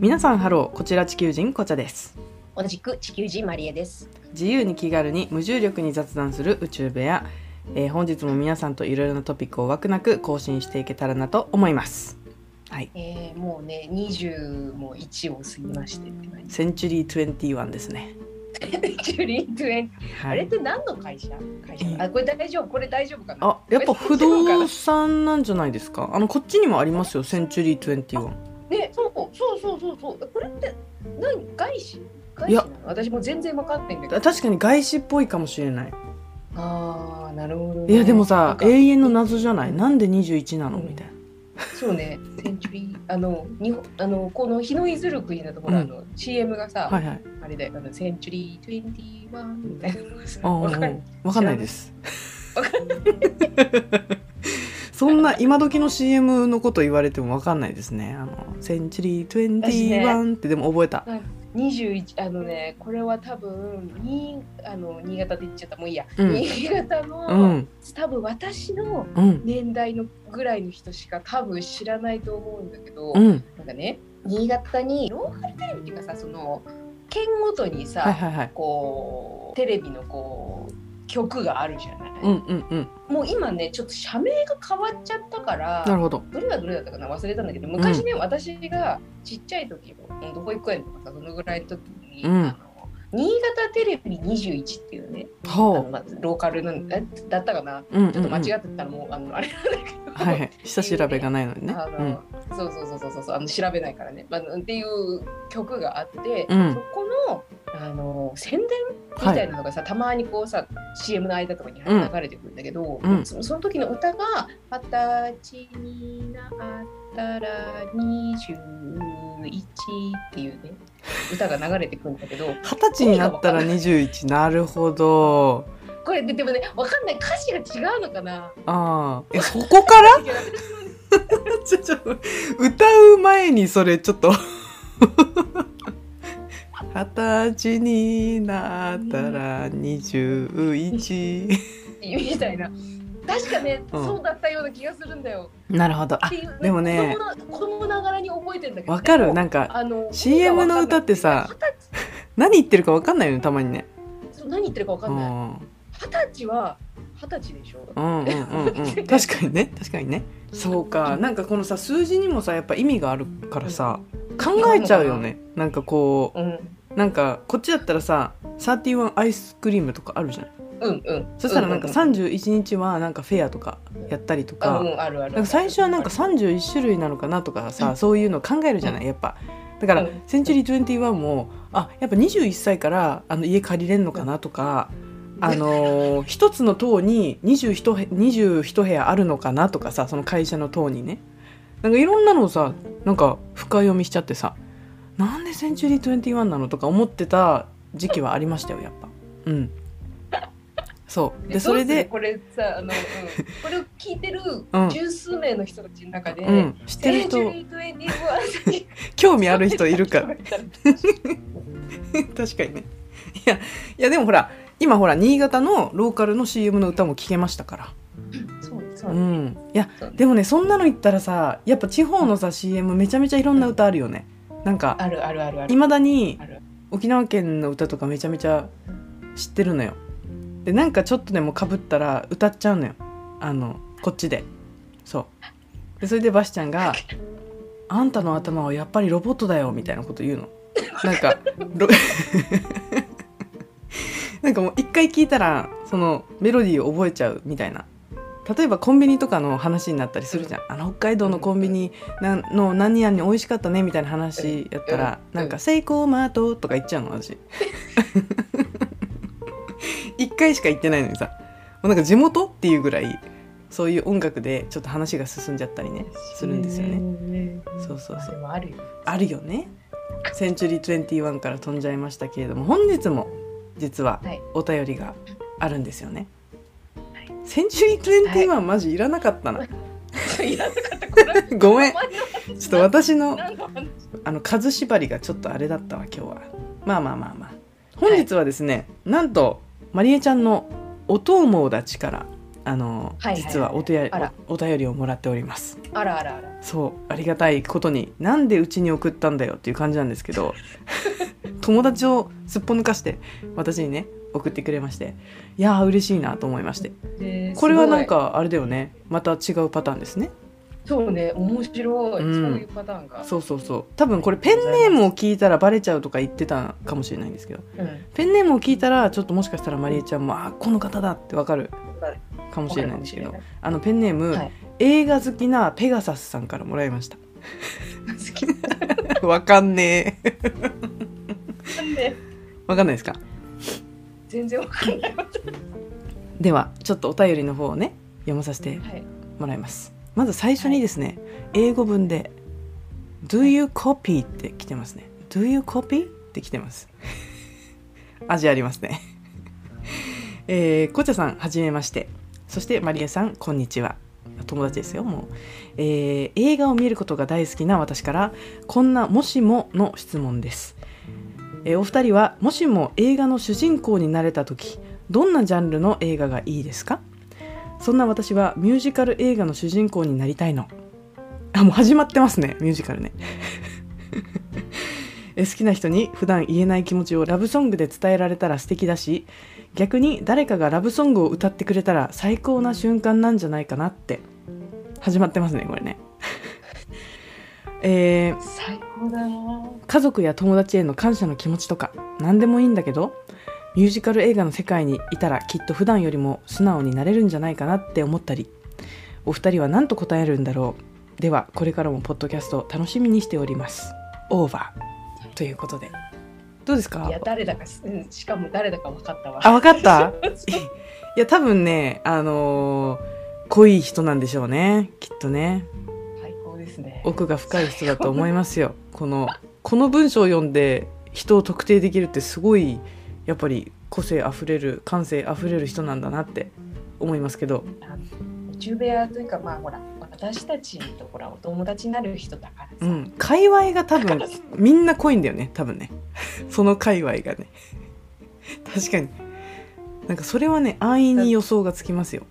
皆さんハローこちら地球人こちゃです。同じく地球人マリエです。自由に気軽に無重力に雑談する宇宙部屋、えー本日も皆さんといろいろなトピックを枠なく更新していけたらなと思います。はい。えー、もうね、20も1を過ぎまして。センチュリー21ですね。ジュリー20あはい。れって何の会社？会社？えー。あ、これ大丈夫？これ大丈夫かな？あやっぱ不動産なんじゃないですか？あのこっちにもありますよセンチュリー21ね、そうそうそうそうそう。これって何外資？外いや。資なの？私も全然分かってんだけど。確かに外資っぽいかもしれない。ああ、なるほど、ね。いやでもなさ永遠の謎じゃない？なんで21なの？みたいな。そうね、センチュリー、あの、日本、あの、この日の出ずる国だところ、うん。あの、CM がさ、はいはい。あれだよ、あの、センチュリー21みたいな。のがさ。あわかるわかんないです。わかそんな今時の CM のこと言われてもわかんないですね。あのセンチュリー21ってでも覚えた。21あのねこれは多分にあの新潟で言っちゃった。もういいや、うん。新潟の、うん。多分私のうん。年代のぐらいの人しか多分知らないと思うんだけど、うん。なんかね新潟にローカルテレビっていうかさその県ごとにさ、はいはいはい。こうテレビのこう曲があるじゃない、うんうんうん。もう今ねちょっと社名が変わっちゃったからなるほど。どれがどれだったかな忘れたんだけど昔ね、私がちっちゃい時のどこ行く園とかさそのぐらいの時に、うん。あの新潟テレビ21っていうねまずローカルのえだったかな？うんうんうん。ちょっと間違ってたらもうあのあれなんだけど、はいはい。下調べがないのにね。あの、そうそうそうそうそうあの調べないからね、まあ、っていう曲があって、うん。そこのあの宣伝みたいなのがさ、たまにこうさ CM の間とかにうん流れてくるんだけど、うん。そその時の歌が「二十歳になったら21」っていうね歌が流れてくるんだけど二十歳になったら21なるほど。これででもねわかんない。歌詞が違うのかな？ああ。えそこから？ちょちょ歌う前にそれちょっと二十歳になったら21みたいな。確かね、うん。そうだったような気がするんだよ。なるほど。あでもね子供ながらに覚えてんだけど。わかでもる。なんかあの CM の歌ってさ何言ってるかわかんないよねたまにね。そう何言ってるかわかうんんない。うん。二十歳は二十歳でしょ？うんうんうん 確かにね。確かにね。そうか。なんかこのさ数字にもさやっぱ意味があるからさ考えちゃうよね。なんかこうん。うなんかこっちだったらさ31アイスクリームとかあるじゃん。うんうん。そしたらなんかう31日はなんかフェアとかやったりとうか最初はなんか31種類なのかなとかさそういうの考えるじゃないやっぱ。だからうん。センチュリー21もあやっぱ21歳からあの家借りれんのかなとかあのー一つの棟に 21, へ21部屋あるのかなとかさその会社の棟にね。なんかいろんなのをさなんか深読みしちゃってさなんでセンチュリー21なのとか思ってた時期はありましたよやっぱ。うん。そう。でそれでこれさあの、うん、これを聞いてるうん。十数名の人たちの中で、うん。知ってる人。センチュリー21に 興味ある人いるから。確かにね。いやいやでもほら今ほら新潟のローカルの CM の歌も聞けましたから。そうそう。うん。いやそうでもねそんなの言ったらさやっぱ地方のさ CM めちゃめちゃいろんな歌あるよねなんかあるあるあるある。いまだに沖縄県の歌とかめちゃめちゃ知ってるのよ。でなんかちょっとでもかぶったら歌っちゃうのよ。あのこっちで。そう。でそれでバシちゃんが「あんたの頭はやっぱりロボットだよ」みたいなこと言うの。なんかロ なんかもう一回聞いたらそのメロディーを覚えちゃうみたいな例えばコンビニとかの話になったりするじゃん、あの北海道のコンビニの何々美味しかったねみたいな話やったら、うん。なんか「セイコーマート」とか言っちゃうの私。一回しか言ってないのにさ。もうなんか地元っていうぐらいそういう音楽でちょっと話が進んじゃったりねするんですよね。ね。そうそうそう。あるよ。あるよね。センチュリー21から飛んじゃいましたけれども本日も実ははい。お便りがあるんですよね、はいセンチュリー21、マジいらなかったな。いらなかった。これ。ごめん。ちょっと私のあの数縛りがちょっとあれだったわ今日は。まあまあまあまあ。本日はですね、なんとまりえちゃんのお友達からあの、はいはいはい。実はお手やお便りをもらっております。あらあらあら。そうありがたいことになんでうちに送ったんだよっていう感じなんですけど 友達をすっぽ抜かして私にね送ってくれましていやー嬉しいなと思いまして。でこれはなんかあれだよね。また違うパターンですね。そうね面白い、うん。そういうパターンが。そうそうそう。多分これペンネームを聞いたらバレちゃうとか言ってたかもしれないんですけど。うん。ペンネームを聞いたらちょっともしかしたらマリエちゃんもあこの方だってわかるかもしれないんですけど。あのペンネーム、はい。映画好きなペガサスさんからもらいました。好き。わかんねえ わかんないですか？全然わかんない。ではちょっとお便りの方をね読まさせてはい。もらいます。まず最初にですね、英語文で「Do you copy?」って来てますね「Do you copy?」って来てます。味ありますね。えー、こちゃさんはじめまして。そしてマリエさんこんにちは。友達ですよもう、えー映画を見ることが大好きな私からこんな「もしも」の質問です、えお二人はもしも映画の主人公になれた時どんなジャンルの映画がいいですか？そんな私はミュージカル映画の主人公になりたいの。あ、もう始まってますね、ミュージカルね。好きな人に普段言えない気持ちをラブソングで伝えられたら素敵だし、逆に誰かがラブソングを歌ってくれたら最高な瞬間なんじゃないかなって。始まってますね、これね。えー最高だな家族や友達への感謝の気持ちとか何でもいいんだけどミュージカル映画の世界にいたらきっと普段よりも素直になれるんじゃないかなって思ったりお二人は何と答えるんだろう。ではこれからもポッドキャスト楽しみにしております。オーバーということで。どうですか？いや誰だか、うん、しかも誰だか分かったわ。あ分かった？いや多分ねあのー濃い人なんでしょうね。きっとねですね。奥が深い人だと思いますよ。このこの文章を読んで人を特定できるってすごいやっぱり個性あふれる感性あふれる人なんだなって思いますけど。宇宙部屋というかまあほら私たちとほらお友達になる人だからさ、うん。界隈が多分みんな濃いんだよね多分ね。その界隈がね。確かに。なんかそれはね安易に予想がつきますよ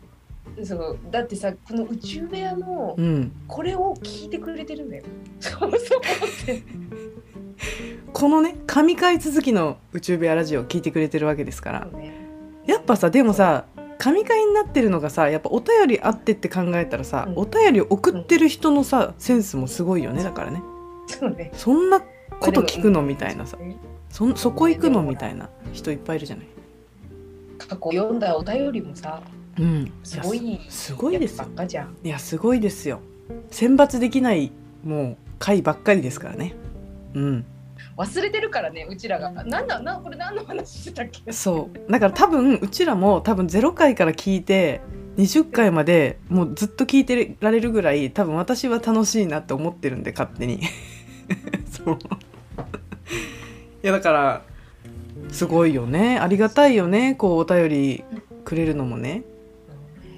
そうだってさこの宇宙部屋のうん。これを聞いてくれてるんだよ。そうそうってこのね神回続きの宇宙部屋ラジオを聞いてくれてるわけですから。ね。やっぱさでもさ神回になってるのがさやっぱお便りあってって考えたらさ、うん。お便りを送ってる人のさセンスもすごいよねだからね。そうね。そんなこと聞くのみたいなさ。ね。そそこ行くのみたいな人いっぱいいるじゃない。過去読んだお便りもさうん。すごいやすすごいですいやすごいですよ。選抜できないもう回ばっかりですからね。うん。忘れてるからねうちらが。なんだなこれ何の話してたっけ？そう。だから多分うちらも多分0回から聞いて20回までもうずっと聞いてられるぐらい多分私は楽しいなって思ってるんで勝手に。そう。いやだからすごいよね。ありがたいよね。こうお便りくれるのもね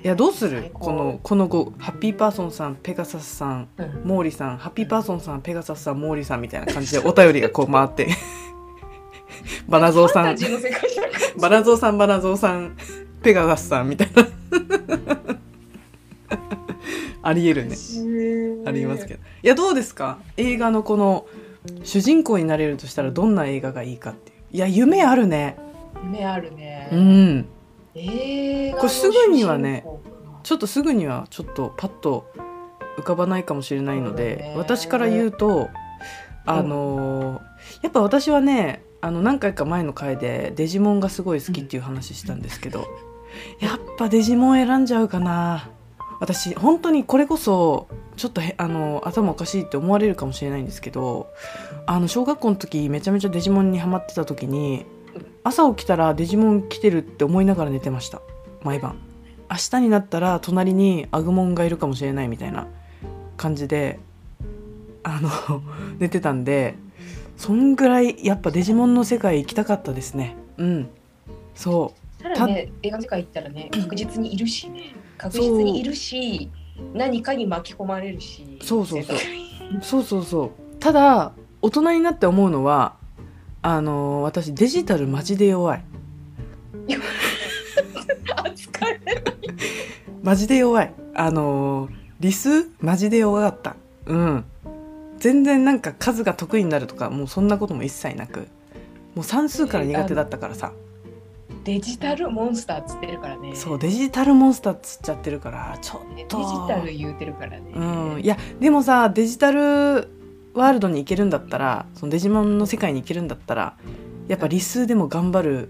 いやどうする？このこの後ハッピーパーソンさんペガサスさんうん。モーリさんハッピーパーソンさんペガサスさんモーリさんみたいな感じでお便りがこう回って。バナゾウさん。バナゾウさんバナゾウさんペガサスさんみたいな。ありえるね。ありますけど。いやどうですか？映画のこの主人公になれるとしたらどんな映画がいいかっていう。いや夢あるね。夢あるね、うん映画のこれすぐにはねちょっとすぐにはちょっとパッと浮かばないかもしれないので、私から言うとあのーやっぱ私はねあの何回か前の回でデジモンがすごい好きっていう話したんですけど、やっぱデジモン選んじゃうかな。私本当にこれこそちょっとへあの頭おかしいって思われるかもしれないんですけどあの小学校の時めちゃめちゃデジモンにハマってた時に朝起きたらデジモン来てるって思いながら寝てました。毎晩。明日になったら隣にアグモンがいるかもしれないみたいな感じであの 寝てたんでそんぐらいやっぱデジモンの世界行きたかったですね。うん。そただね映画の世界行ったらね確実にいるしね。確実にいるし何かに巻き込まれるし。そうそうそう。そうそうそう。ただ大人になって思うのはあの私デジタルマジで弱い。扱えないマジで弱い。あのー理数マジで弱かった。うん。全然なんか数が得意になるとかもうそんなことも一切なく。もう算数から苦手だったからさ。デジタルモンスターっつってるからね。そうデジタルモンスターっつっちゃってるからちょっデジとタル言うてるからね。うん。いやでもさデジタルワールドに行けるんだったらそのデジモンの世界に行けるんだったらやっぱ理数でも頑張る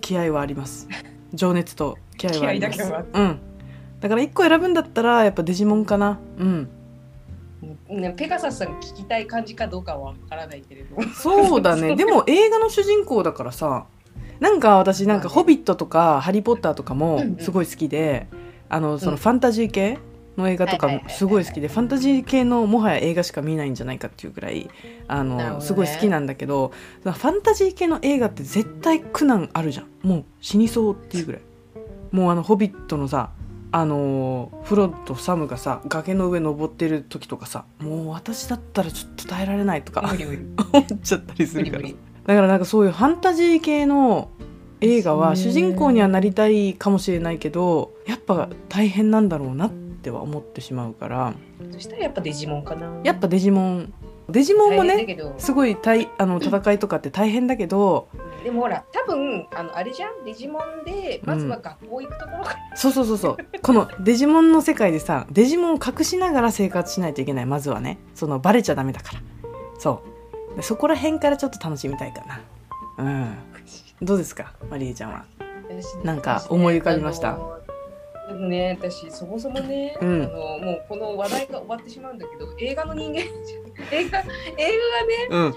気合はあります。情熱と気合はあります。気合だけは。うん。だから1個選ぶんだったらやっぱデジモンかな。うん。ねペガサスさん聞きたい感じかどうかはわからないけれど。そうだね。でも映画の主人公だからさなんか私なんか「ホビット」とか「ハリー・ポッター」とかもうんうん。すごい好きで、あのそのうん。ファンタジー系の映画とかすごい好きでファンタジー系のもはや映画しか見ないんじゃないかっていうぐらいあの、ね。すごい好きなんだけどファンタジー系の映画って絶対苦難あるじゃん。もう死にそうっていうぐらい。もうあの「ホビット」のさあのフロットサムがさ崖の上登ってる時とかさもう私だったらちょっと耐えられないとか。思っちゃったりするから。だからなんかそういうファンタジー系の映画は主人公にはなりたいかもしれないけどやっぱ大変なんだろうなっては思ってしまうからそしたらやっぱデジモンかな。やっぱデジモン。デジモンもねすごいたいあの戦いとかって大変だけどでもほら、多分あのあれじゃん、デジモンでまずは学校行くところか。ら。そうそうそうそう。このデジモンの世界でさデジモンを隠しながら生活しないといけない。まずはね。そのバレちゃダメだから。そう。でそこら辺からちょっと楽しみたいかな。うん。どうですか？マリエちゃんは。私ねなんか思い浮かびました？あのでもね、私そもそもね、うん。あのもうこの話題が終わってしまうんだけど、映画の人間 映画映画がね、うん。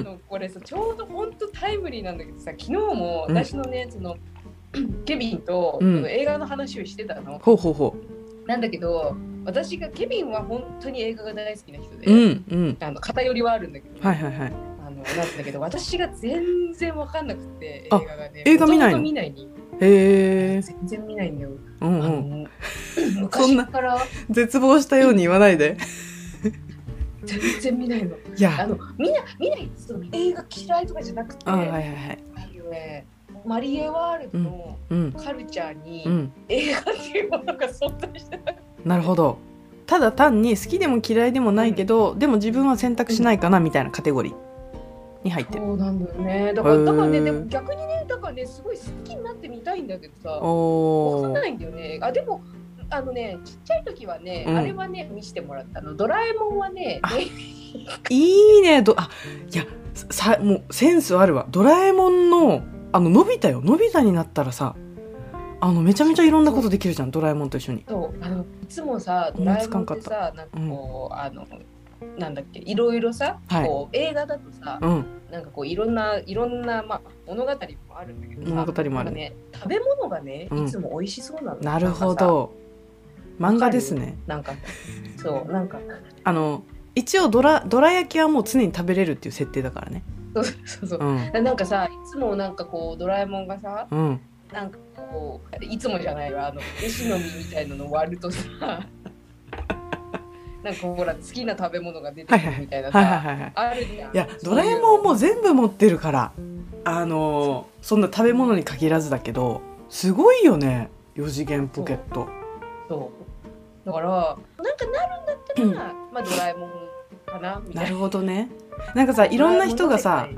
あのこれさちょうど本当タイムリーなんだけどさ、昨日もうん。私のね、その ケビンと、映画の話をしてたの。ほうほうほなんだけど、私がケビンは本当に映画が大好きな人で、ううんうん。あの偏りはあるんだけど、はいはいはい。あのなんだけど私が全然わかんなくて映あ画がね。映画見ないの？見ないにへえ全然見ないんだよ、うんうん。昔から。絶望したように言わないで。全然見ないの。いあやの見な見ないその映画嫌いとかじゃなくてあはいはいはい。マリエワールドのうんカルチャーにうん。映画っていうものが存在してないなるほど。ただ単に好きでも嫌いでもないけど、でも自分は選択しないかなみたいなカテゴリーに入ってる、そうなんだよね。だからだからねでも逆にねだからねすごい好きになってみたいんだけどさ。かんないんだよね。あでもあのねちっちゃい時はね、うん。あれはね見せてもらったの。ドラえもんはねいいね。どあいやさもうセンスあるわ。ドラえもんのあののび太よ。のび太になったらさあのめちゃめちゃいろんなことできるじゃん。ドラえもんと一緒に。そう。あのいつもさドラえもんってさなんかこう、あのなんだっけいろいろさ、はい。こう映画だとさ、うん。なんかこういろんないろんな、まあ、物語もあるんだけどさ物語もある。ね食べ物がねうん。いつも美味しそうなの、なるほど。漫画ですね。なんかそうなんか。あの一応ドラどら焼きはもう常に食べれるっていう設定だからね。そうそうそうう、ん。なんかさいつもなんかこうドラえもんがさうん。なんかこういつもじゃないわあの飯の実みたいなの割るとさなんかほら好きな食べ物が出てくるみたいなさ、はいはいはいはい。あるじゃん。いやドラえもんも全部持ってるから。あのーそんな食べ物に限らずだけどすごいよね。4次元ポケット。そう。だからなんかなるんだったら、うん。まあドラえもんかなみたな。いるなほどね。なんかさいろんな人がさ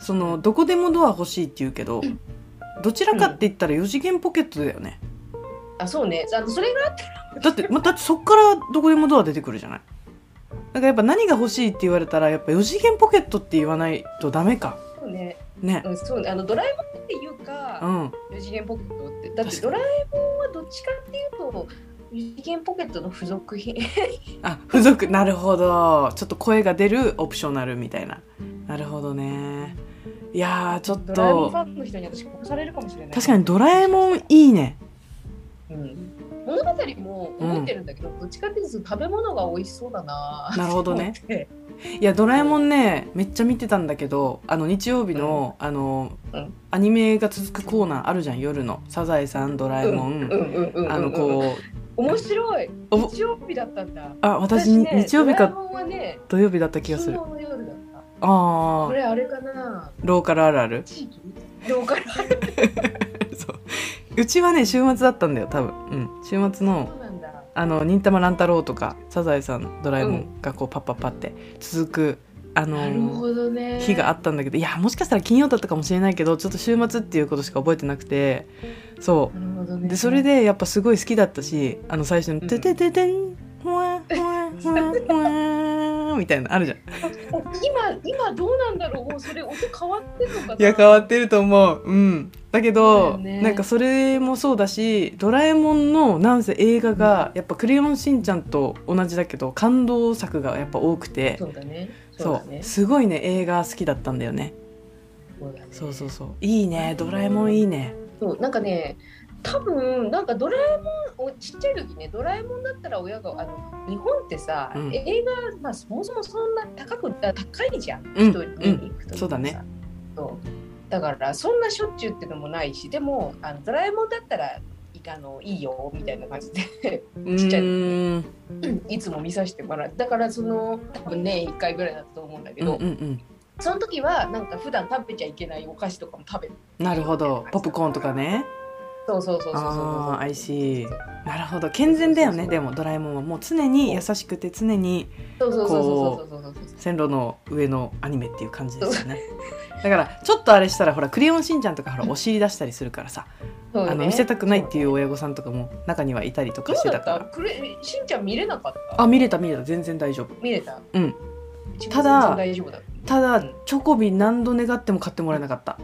そのどこでもドア欲しいって言うけどどちらかって言ったら4次元ポケットだよねあそうね。あのそれがあってだって、ま、だってそっからどこでもドア出てくるじゃない？だからやっぱ何が欲しいって言われたらやっぱ4次元ポケットって言わないとダメか。そうね。ね。うんそうね。あのドラえもんっていううか、ん。四次元ポケットって。だってドラえもんはどっちかっていうと四次元ポケットの付属品。あ付属。なるほど。ちょっと声が出るオプショナルみたいな。なるほどね。いやーちょっドラえもんとファンの人に私殺されるかもしれない。確かにドラえもんいいねうん、物語も思ってるんだけど、どっちかっていうと食べ物が美味しそうだな。なるほどね。いやドラえもんねめっちゃ見てたんだけどあの日曜日の,、あのうん。アニメが続くコーナーあるじゃん夜の「サザエさんドラえもん」うんうんうんうんうんあのこう面白い。お日曜日だったんだ。あ私にね日曜日かね土曜日だった気がする。ああこれあれかな。ローカルあるある？地域？ローカル そううちはね週末だったんだよ多分うん週末の。あの忍たま乱太郎とかサザエさんドラえもんがこうパッパッパって続くあの。日があったんだけどいやもしかしたら金曜だったかもしれないけどちょっと週末っていうことしか覚えてなくてそなるほどね。うでそれでやっぱすごい好きだったしあの最初の「うんててててんほわほわほわほわ」みたいなのあるじゃん。今今どうなんだろう？それ音変わってるのかな？いや変わってると思う。うん。だけどね。なんかそれもそうだしドラえもんのなんせ映画がやっぱ「クレヨンしんちゃん」と同じだけど感動作がやっぱ多くて。そうだね。ね。すごいね映画好きだったんだよね。そうだね。そうそうそう。いいね。ドラえもんいいね。そう。なんかね多分なんかドラえもんおちっちゃい時ねドラえもんだったら親があの日本ってさ、うん。映画、まあ、そもそもそんな高くあ高いじゃん、うん。人見に行くと、そうだね。だからそんなしょっちゅうってのもないしでもあのドラえもんだったらいあのいいよみたいな感じで。うちっちゃいーんいつも見させてもらう。だからその多分ね1回ぐらいだったと思うんだけうんど、うんうん。その時はなんか普段食べちゃいけないお菓子とかも食べる。なるほど。ポップコーンとかねそうそうそうそうそう。そうああ I see なるほど。健全だよねでもドラえもんは。もう常に優しくて常にそう線路の上のアニメっていう感じですよね。だからちょっとあれしたらほら「クレヨンしんちゃん」とかほら お尻出したりするからさ。あの見せたくないっていう親御さんとかも中にはいたりとかしてたから。くれしんちゃん見れなかった？あ見れた見れた。全然大丈夫。見れた？うん。ただた。だうんチョコビ何度願っても買ってもらえなかった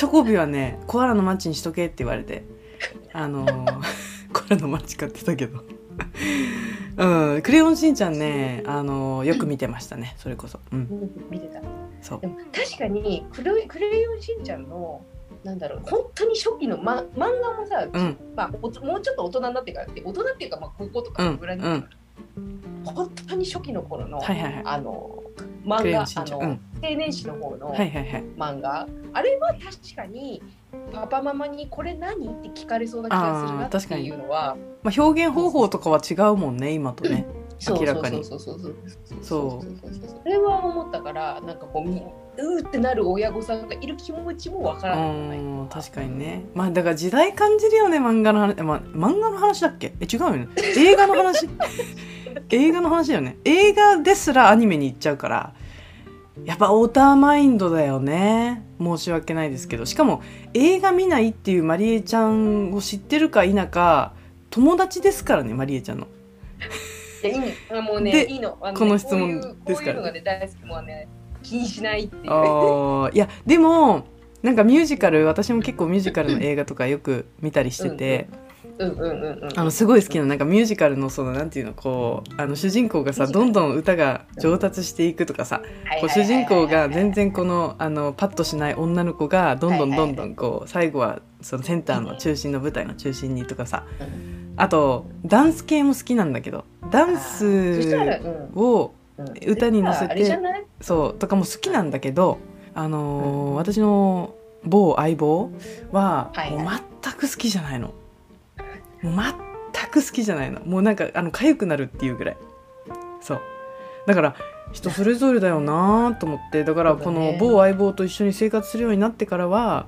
チョコビはねコアラのマッチにしとけって言われて。あのー コアラのマッチ買ってたけど。うんクレヨンしんちゃんねあのーよく見てましたねそれこそ。うん。見てた。そう。でも確かにクレクレヨンしんちゃんのなんだろう本当に初期の、ま、漫画もさ、うん。まあ、おもうちょっと大人になってからって大人っていうか、まあ、高校とかぐらいになってから、本当に初期の頃の、はいはいはい。あの漫画あの、青年誌の方のはいはいはい。漫画、あれは確かにパパママにこれ何って聞かれそうな気がするなあー確かにっていうのはまあ、表現方法とかは違うもんね今とね。明らかにそうそうそうそう。そうそうそう。それは思ったからなんかこうみうーってなる親御さんがいる気持ちもわかうらない。ん確かにね。まあだから時代感じるよね漫画の話、まあ、漫画の話だっけ？え違うよね。映画の話？映画の話だよね。映画ですらアニメに行っちゃうからやっぱオーターマインドだよね。申し訳ないですけど。しかも映画見ないっていうマリエちゃんを知ってるか否か友達ですからねマリエちゃんの。いやいいの。もうねでいいの。あねこの質問ですからこういうのがね大好き。もうね気にしないっていう。いやでもなんかミュージカル私も結構ミュージカルの映画とかよく見たりしてて、うんうんあのすごい好きななんかミュージカルのそのなんていうのこうあの主人公がさどんどん歌が上達していくとかさこう主人公が全然このあのパッとしない女の子がどんどんどんどんこう最後はそのセンターの中心の舞台の中心にとかさ。あとダンス系も好きなんだけどダンスうんをうん。歌に乗せてそうとかも好きなんだけどあのー私の某相棒はもう全く好きじゃないの。もう全く好きじゃないの。もうなんかあの痒くなるっていうぐらい。そう。だから人それぞれだよなと思って。だからこの某相棒と一緒に生活するようになってからは、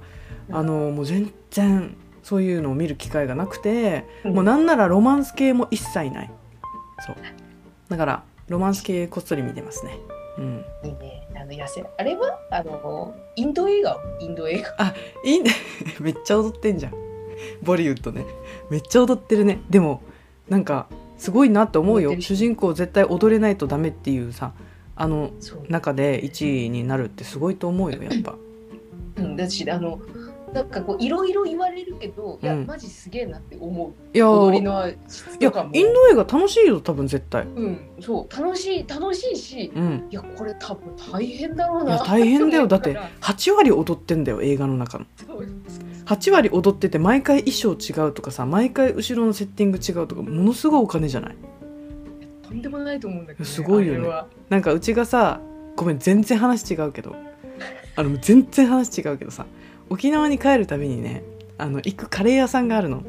うん。あのもう全然そういうのを見る機会がなくて、うん。もうなんならロマンス系も一切ない。そう。だからロマンス系こっそり見てますね。うん。いいね。あの痩せあれは？あのインド映画？インド映画？いいね。めっちゃ踊ってんじゃんボリウッドね。めっちゃ踊ってるね。でもなんかすごいなって思うよ。主人公絶対踊れないとダメっていうさあの中で1位になるってすごいと思うよ やっぱ。うん、だしあのなんかこういろいろ言われるけど、いやうんマジすげえなって思う。いや踊りーの質いやとかも。インド映画楽しいよ多分絶対。うんそう。楽しい楽しいしうん。いやこれ多分大変だろうないや大変だよ。だってと思8割踊ってんだよ映画の中の。そう8割踊ってて毎回衣装違うとかさ毎回後ろのセッティング違うとかものすごいお金じゃない？とんでもないと思うんだけど、ね、すごいよね。なんかうちがさごめん全然話違うけど。あの全然話違うけどさ沖縄に帰るたびにねあの行くカレー屋さんがあるの。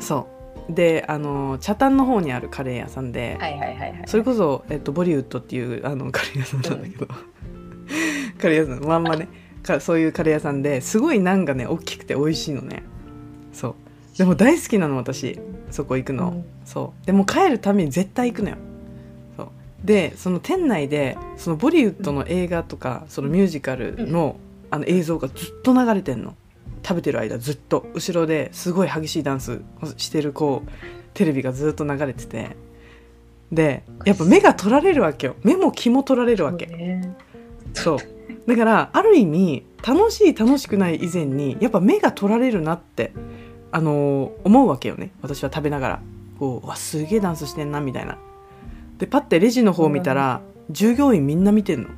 そう。であの北谷の方にあるカレー屋さんで、はいはいはいはい。それこそ、えっと、ボリウッドっていうあのカレー屋さんなんだけど、カレー屋さんまんまねかそういうカレー屋さんですごいナンがね大きくて美味しいのね。そう。でも大好きなの私。そこ行くの、うん。そう。でも帰るために絶対行くのよ。そう。でその店内でそのボリウッドの映画とかそのミュージカルの,、あの映像がずっと流れてんの。食べてる間ずっと。後ろですごい激しいダンスをしてるこうテレビがずっと流れてて。でやっぱ目が取られるわけよ。目も気も取られるわけ。そうね。そうだからある意味楽しい楽しくない以前にやっぱ目が取られるなってあのー思うわけよね。私は食べながら。こううわすげえダンスしてんなみたいな。でパッてレジの方見たら、従業員みんな見てんの。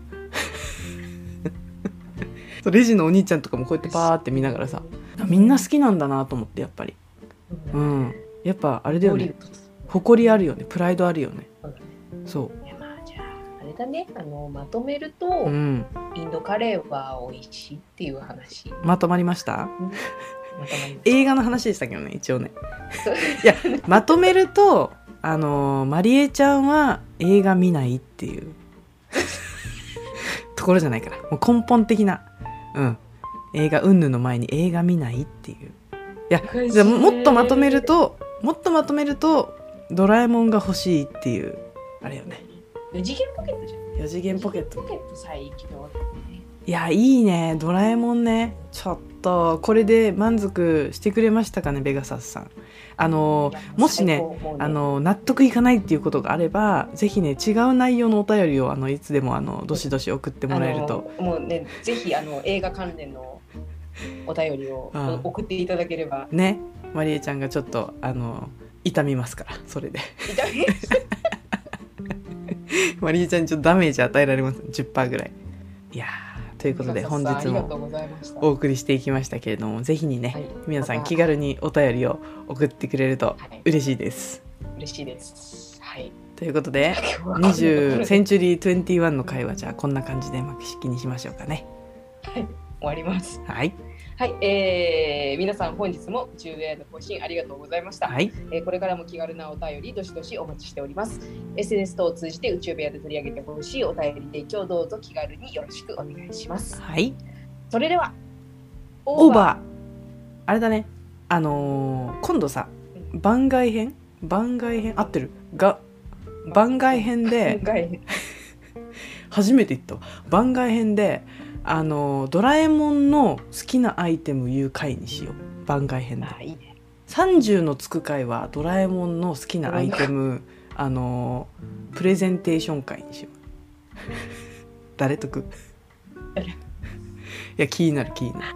そうレジのお兄ちゃんとかもこうやってパーって見ながらさみんな好きなんだなと思ってやっぱり。うん。やっぱあれだよね。誇りあるよね。プライドあるよね。そうれだね。あのまとめると、ううん。インドカレーは美味しいっていう話。まとまりました？まとまりま映画の話でしたけどね一応ね。いやまとめるとあのーマリエちゃんは映画見ないっていう。ところじゃないから。もう根本的なうん。映画云々の前に映画見ないっていう。いやじゃあもっとまとめるともっとまとめるとドラえもんが欲しいっていうあれよね4次元ポケットじゃん。4次元ポケット。ポケット最強だね。いやいいね。ドラえもんね。ちょっとこれで満足してくれましたかねベガサスさん。あのもしね最高もうあの納得いかないっていうことがあればぜひね違う内容のお便りをあのいつでもあのどしどし送ってもらえると。もうねぜひあの映画関連のお便りをうん。送っていただければ。ね。マリエちゃんがちょっとあの痛みますからそれで。痛み？マリエちゃんにちょっとダメージ与えられます。10%ぐらい。いやーということで本日もお送りしていきましたけれどもぜひにね、はい。皆さん気軽にお便りを送ってくれるとはい。嬉しいです。嬉しいです。はい。ということで今日は20センチュリー21の会話じゃあこんな感じで幕式にしましょうかね。終わります。はいはい、えー、皆さん本日も中ウェアの更新ありがとうございました、はい。えーこれからも気軽なお便りどしどしお待ちしております。SNS 等を通じて宇宙部屋で取り上げてほしいお便り提供どうぞ気軽によろしくお願いします。はい。それではオーバー。あれだね。あのー今度さ番外編？番外編？合ってる？が番外編で番外 初めて言ったわ。番外編であのードラえもんの好きなアイテム言う回にしよう。番外編で。あいいね。30のつく回はドラえもんの好きなアイテムあのープレゼンテーション会にしよう。誰得？い誰や気になる気になる